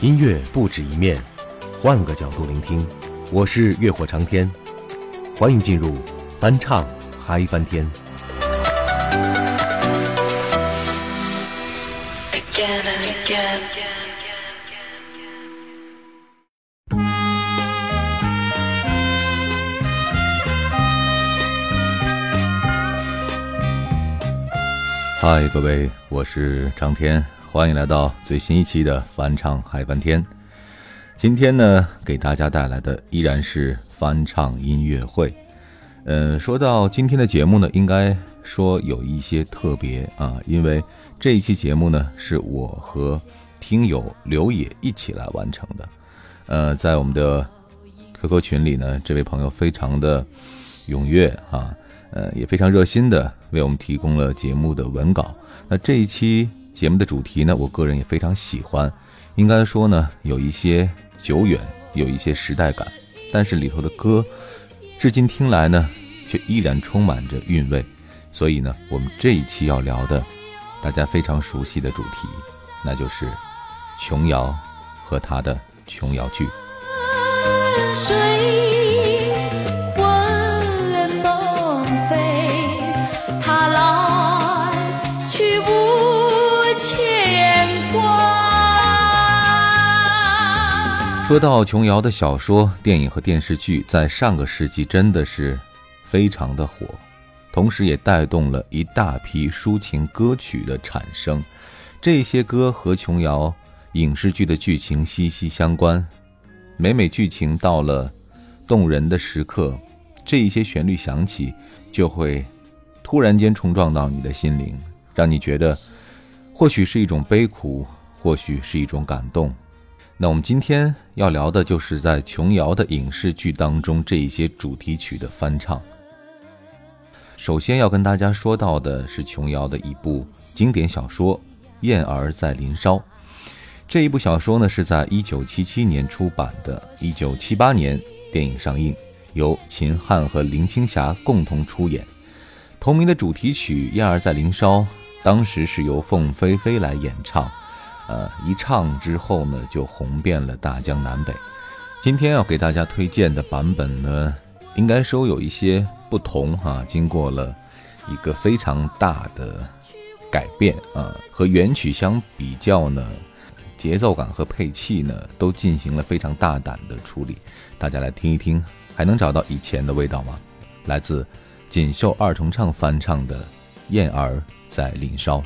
音乐不止一面，换个角度聆听。我是月火长天，欢迎进入翻唱嗨翻天。嗨，各位，我是长天，欢迎来到最新一期的翻唱嗨翻天。今天呢，给大家带来的依然是翻唱音乐会。嗯，说到今天的节目呢，应该说有一些特别啊，因为这一期节目呢，是我和听友刘野一起来完成的。呃，在我们的 QQ 群里呢，这位朋友非常的踊跃啊。呃，也非常热心的为我们提供了节目的文稿。那这一期节目的主题呢，我个人也非常喜欢。应该说呢，有一些久远，有一些时代感，但是里头的歌，至今听来呢，却依然充满着韵味。所以呢，我们这一期要聊的，大家非常熟悉的主题，那就是琼瑶和她的琼瑶剧。谁说到琼瑶的小说、电影和电视剧，在上个世纪真的是非常的火，同时也带动了一大批抒情歌曲的产生。这些歌和琼瑶影视剧的剧情息息相关。每每剧情到了动人的时刻，这一些旋律响起，就会突然间冲撞到你的心灵，让你觉得或许是一种悲苦，或许是一种感动。那我们今天要聊的就是在琼瑶的影视剧当中这一些主题曲的翻唱。首先要跟大家说到的是琼瑶的一部经典小说《燕儿在林梢》。这一部小说呢是在一九七七年出版的，一九七八年电影上映，由秦汉和林青霞共同出演。同名的主题曲《燕儿在林梢》当时是由凤飞飞来演唱。呃，一唱之后呢，就红遍了大江南北。今天要给大家推荐的版本呢，应该说有一些不同哈，经过了一个非常大的改变啊，和原曲相比较呢，节奏感和配器呢，都进行了非常大胆的处理。大家来听一听，还能找到以前的味道吗？来自锦绣二重唱翻唱的《燕儿在林梢》。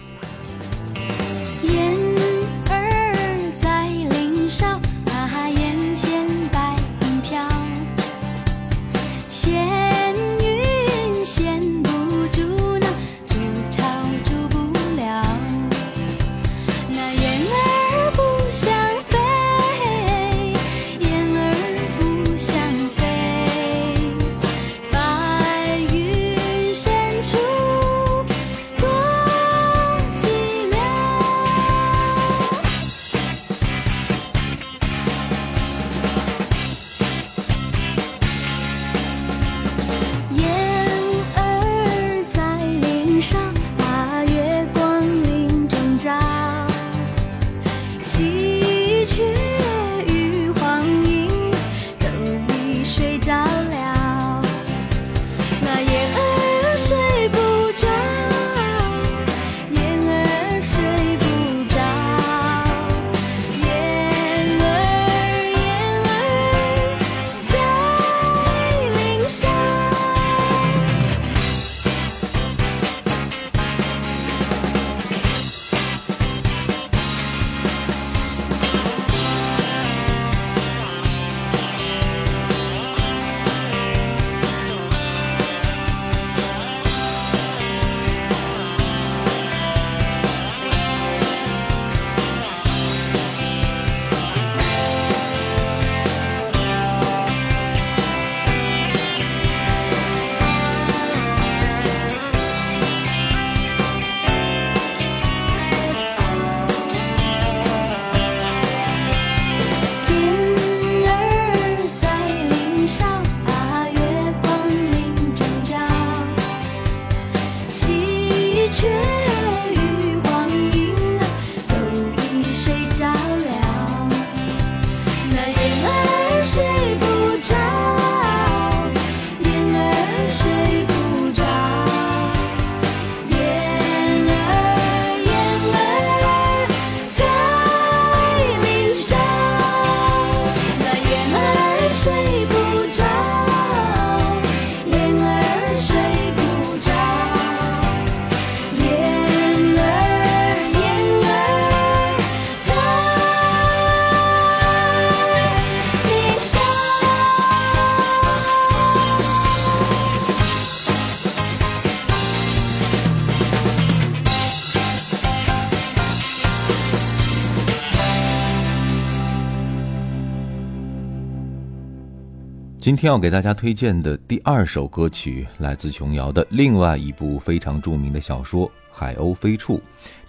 今天要给大家推荐的第二首歌曲，来自琼瑶的另外一部非常著名的小说《海鸥飞处》。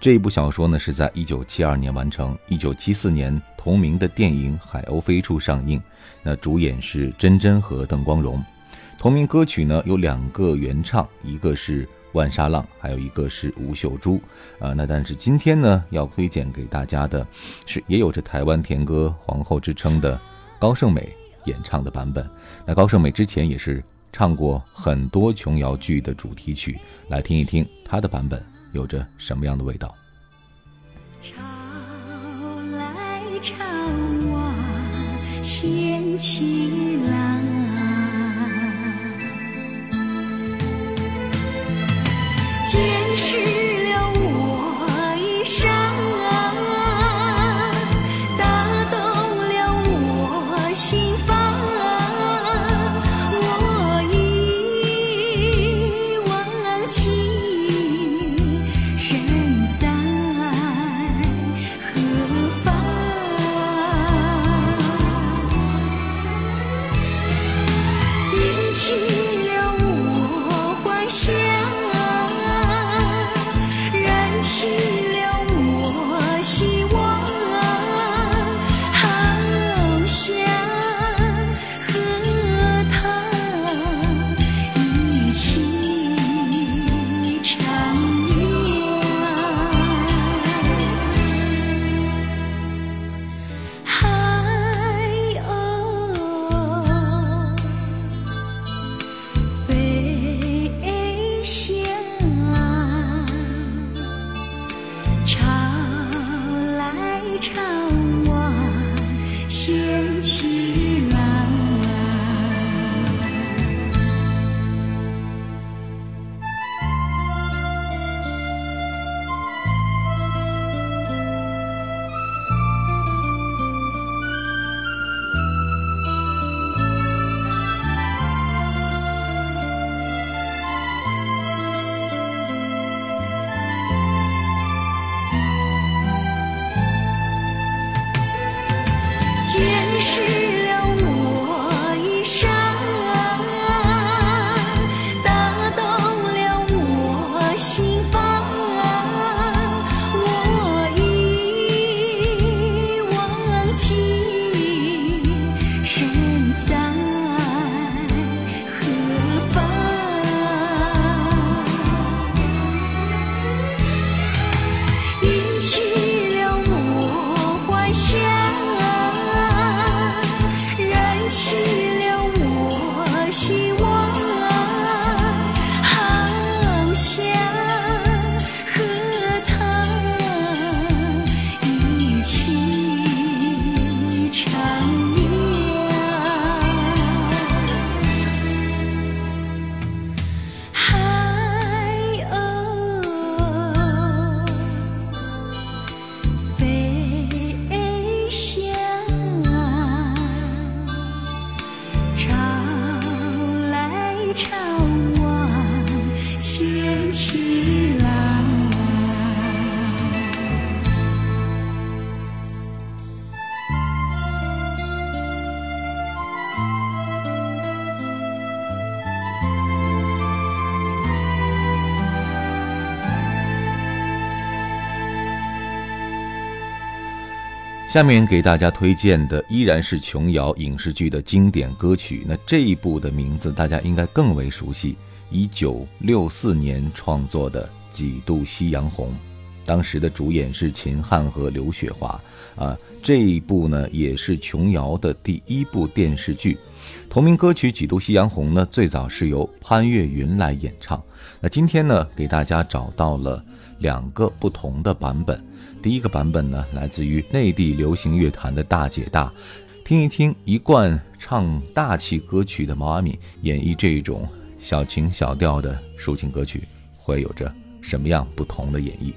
这一部小说呢，是在一九七二年完成，一九七四年同名的电影《海鸥飞处》上映。那主演是甄珍和邓光荣。同名歌曲呢有两个原唱，一个是万沙浪，还有一个是吴秀珠。啊，那但是今天呢要推荐给大家的，是也有着台湾甜歌皇后之称的高胜美。演唱的版本，那高胜美之前也是唱过很多琼瑶剧的主题曲，来听一听她的版本有着什么样的味道。潮来潮往掀起浪，见识。谢。下面给大家推荐的依然是琼瑶影视剧的经典歌曲。那这一部的名字大家应该更为熟悉，一九六四年创作的《几度夕阳红》，当时的主演是秦汉和刘雪华。啊，这一部呢也是琼瑶的第一部电视剧。同名歌曲《几度夕阳红》呢，最早是由潘越云来演唱。那今天呢，给大家找到了两个不同的版本。第一个版本呢，来自于内地流行乐坛的大姐大，听一听一贯唱大气歌曲的毛阿敏演绎这种小情小调的抒情歌曲，会有着什么样不同的演绎？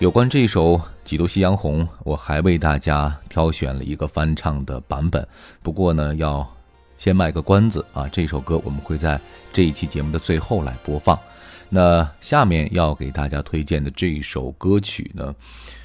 有关这首《几度夕阳红》，我还为大家挑选了一个翻唱的版本。不过呢，要先卖个关子啊，这首歌我们会在这一期节目的最后来播放。那下面要给大家推荐的这一首歌曲呢，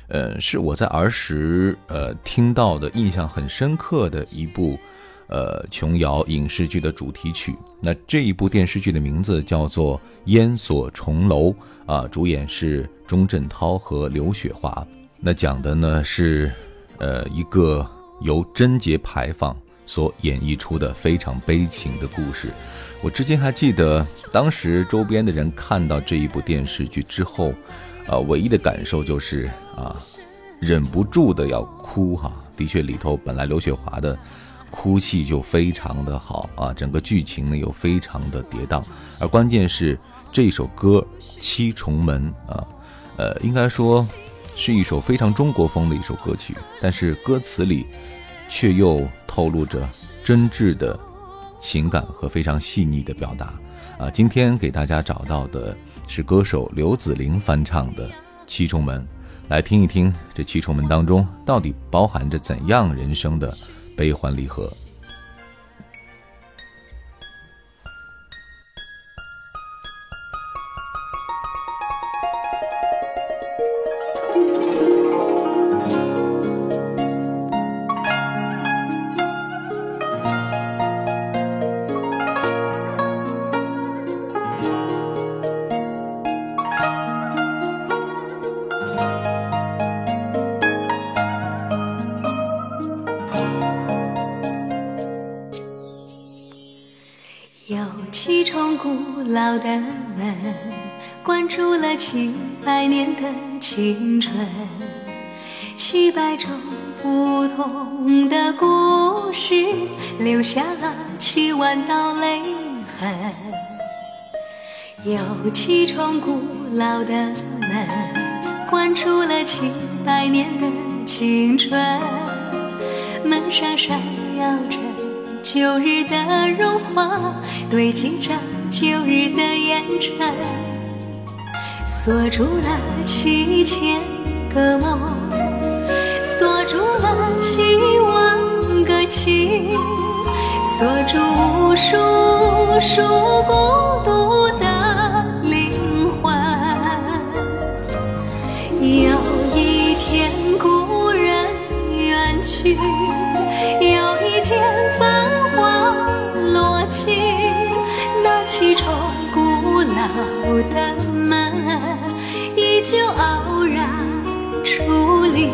呃，是我在儿时呃听到的印象很深刻的一部。呃，琼瑶影视剧的主题曲。那这一部电视剧的名字叫做《烟锁重楼》啊，主演是钟镇涛和刘雪华。那讲的呢是，呃，一个由贞节牌坊所演绎出的非常悲情的故事。我至今还记得，当时周边的人看到这一部电视剧之后，啊，唯一的感受就是啊，忍不住的要哭哈。的确，里头本来刘雪华的。哭戏就非常的好啊，整个剧情呢又非常的跌宕，而关键是这首歌《七重门》啊，呃，应该说是一首非常中国风的一首歌曲，但是歌词里却又透露着真挚的情感和非常细腻的表达啊。今天给大家找到的是歌手刘紫玲翻唱的《七重门》，来听一听这七重门当中到底包含着怎样人生的。悲欢离合。古老的门关住了七百年的青春，七百种不同的故事，留下了七万道泪痕。有七重古老的门关住了七百年的青春，门上闪耀着旧日的荣华，堆积着。旧日的烟尘，锁住了七千个梦，锁住了七万个情，锁住无数无数孤独的灵魂。有一天，故人远去，古老的门，依旧傲然矗立，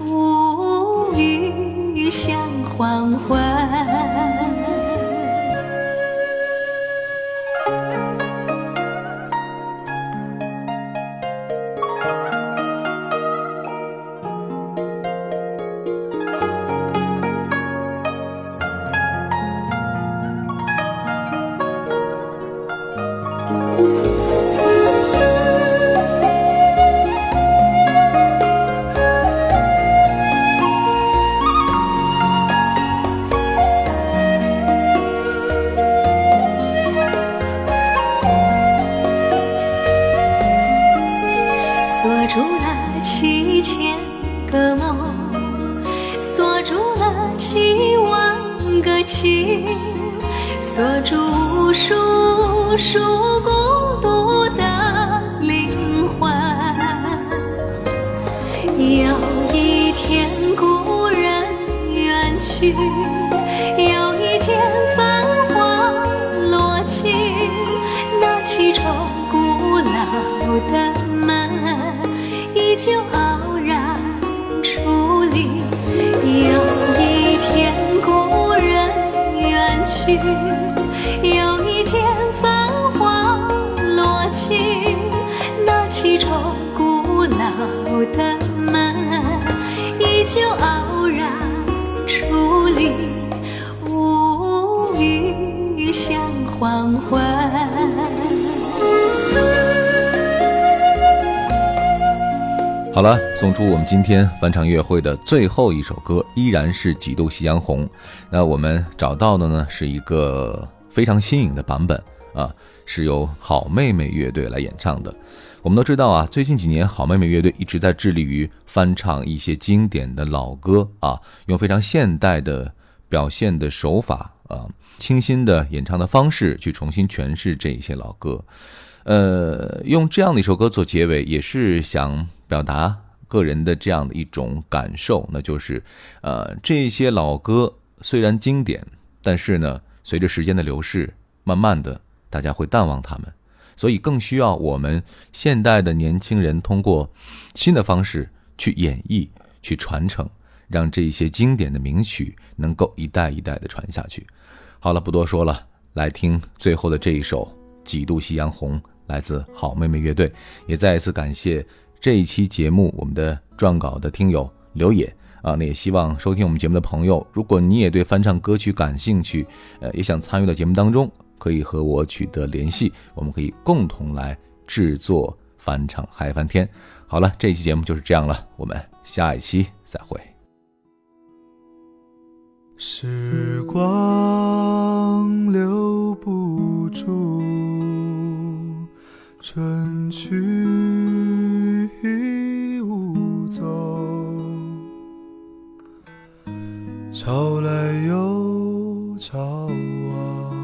无语像黄昏。锁住无数无数孤独的灵魂有一天故人远去。黄昏好了，送出我们今天翻唱乐会的最后一首歌，依然是《几度夕阳红》。那我们找到的呢，是一个非常新颖的版本啊，是由好妹妹乐队来演唱的。我们都知道啊，最近几年好妹妹乐队一直在致力于翻唱一些经典的老歌啊，用非常现代的表现的手法啊，清新的演唱的方式去重新诠释这一些老歌。呃，用这样的一首歌做结尾，也是想表达个人的这样的一种感受，那就是，呃，这些老歌虽然经典，但是呢，随着时间的流逝，慢慢的大家会淡忘他们。所以更需要我们现代的年轻人通过新的方式去演绎、去传承，让这些经典的名曲能够一代一代的传下去。好了，不多说了，来听最后的这一首《几度夕阳红》，来自好妹妹乐队。也再一次感谢这一期节目我们的撰稿的听友刘野啊，那也希望收听我们节目的朋友，如果你也对翻唱歌曲感兴趣，呃，也想参与到节目当中。可以和我取得联系，我们可以共同来制作翻唱《嗨翻天》。好了，这期节目就是这样了，我们下一期再会。时光留不住，春去已无踪，潮来又潮往。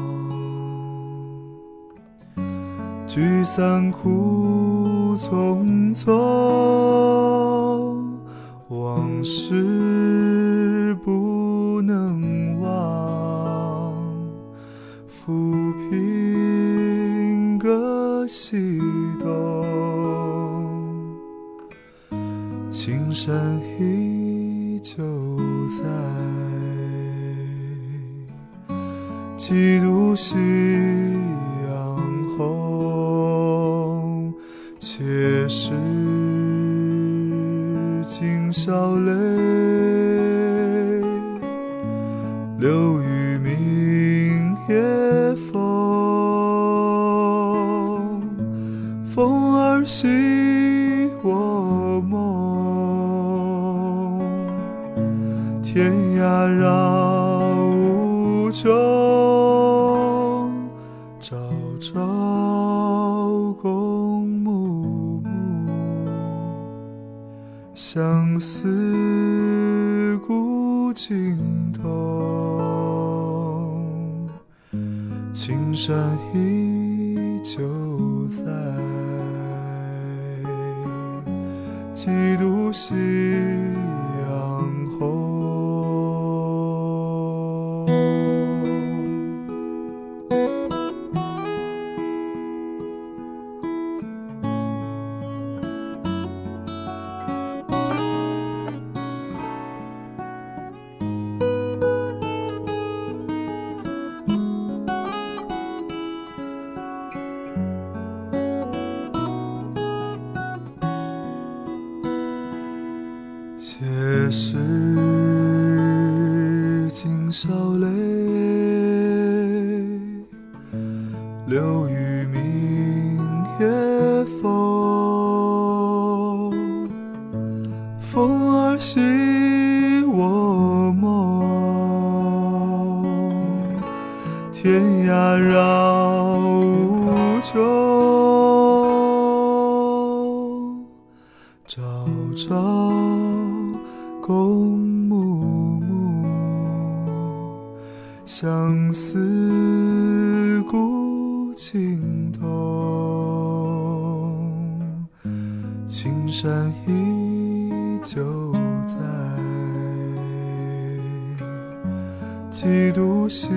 聚散苦匆匆，往事不在，几度夕尽头，青山依旧在，几度夕且拭尽笑泪，流于。依旧在，几度夕